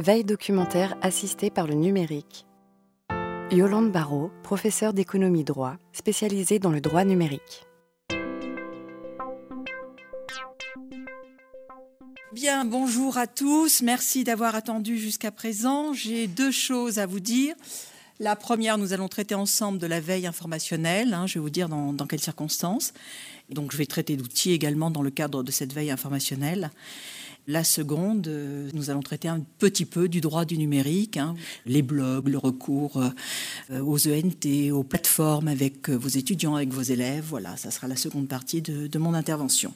Veille documentaire assistée par le numérique. Yolande Barrault, professeure d'économie droit, spécialisée dans le droit numérique. Bien, bonjour à tous. Merci d'avoir attendu jusqu'à présent. J'ai deux choses à vous dire. La première, nous allons traiter ensemble de la veille informationnelle. Hein, je vais vous dire dans, dans quelles circonstances. Donc, je vais traiter d'outils également dans le cadre de cette veille informationnelle. La seconde, euh, nous allons traiter un petit peu du droit du numérique, hein, les blogs, le recours euh, aux ENT, aux plateformes avec euh, vos étudiants, avec vos élèves. Voilà, ça sera la seconde partie de mon intervention.